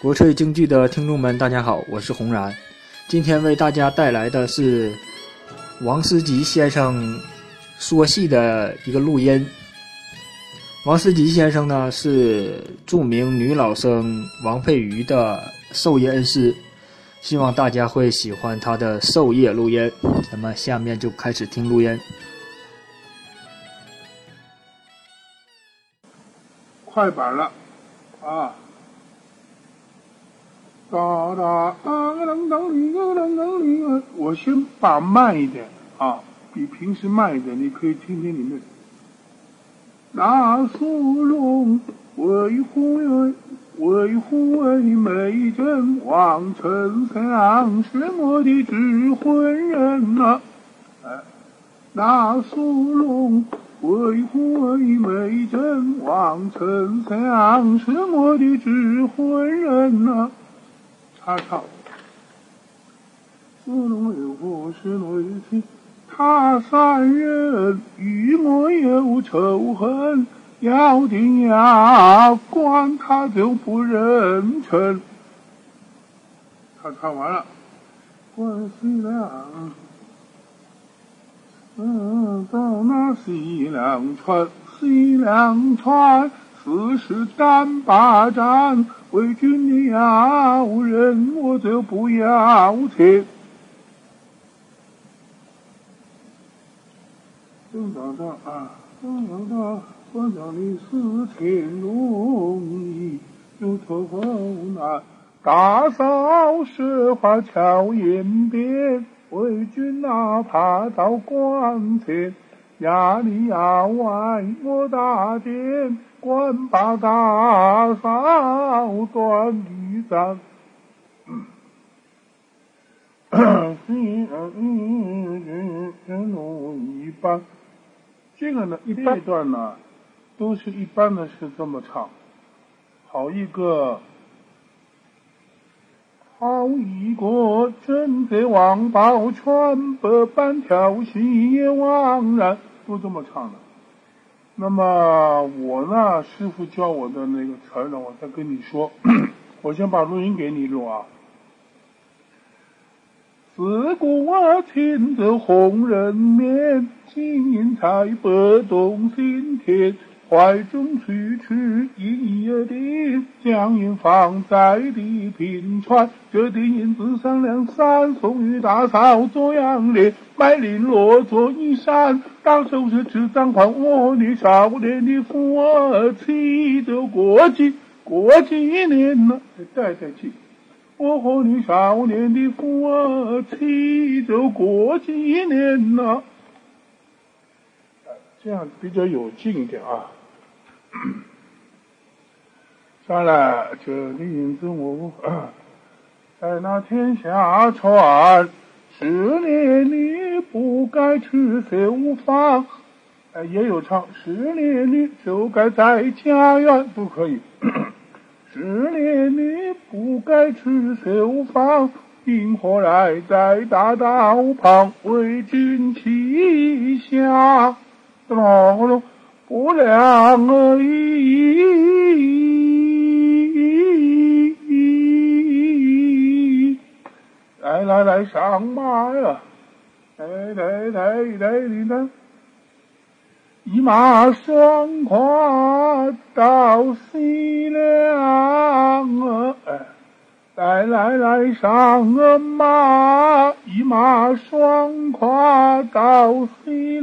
国粹京剧的听众们，大家好，我是红然。今天为大家带来的是王思吉先生说戏的一个录音。王思吉先生呢是著名女老生王佩瑜的授业恩师，希望大家会喜欢他的授业录音。咱们下面就开始听录音。快板了，啊！哒哒啊噔噔哩个噔噔哩个，我先把慢一点啊，比平时慢一点，你可以听听里面。那苏龙为虎为虎为美珍王丞相是我的智魂人呐，哎，那苏龙。为虎为美珍王丞相是我的智魂人呐，唱唱。子龙有虎是内情，他三人与我有仇恨，要定要管他就不认臣。他唱完了，关西凉。嗯，到那西凉川，西凉川，四十单八战，为君要人，我就不要钱。等等等啊，等等等，我叫你四天容易，有头难，大嫂说话巧言辩。为君哪怕到关前，压里压外我打点，管把大嫂断玉簪。嗯嗯嗯嗯嗯嗯嗯一般，这个呢，一段呢，都是一般的是这么唱，好一个。好一个正在王宝全，百般调戏也枉然，都这么唱的。那么我呢，师傅教我的那个词呢，我再跟你说。我先把录音给你录啊。自古我亲走红人面，金银财帛动心田。怀中取出银叶锭，将银放在地平川。这锭银子三两三，送与大嫂做阳脸。买绫罗做衣衫，当首饰吃赃款。我和你少年的福儿妻，就过几过几年了，再带去。我和你少年的夫妻，就过几年了。这样比较有劲一点啊。算了，这银子我在那天下传，十年你不该去绣坊，哎，也有唱，十年你就该在家园，都可以。十年你不该去绣坊，因何来在大道旁为君泣下？不良而已。来来来，上马呀！来来来来来，一马双跨到西凉。哎，来来来，上马，一马双跨到西。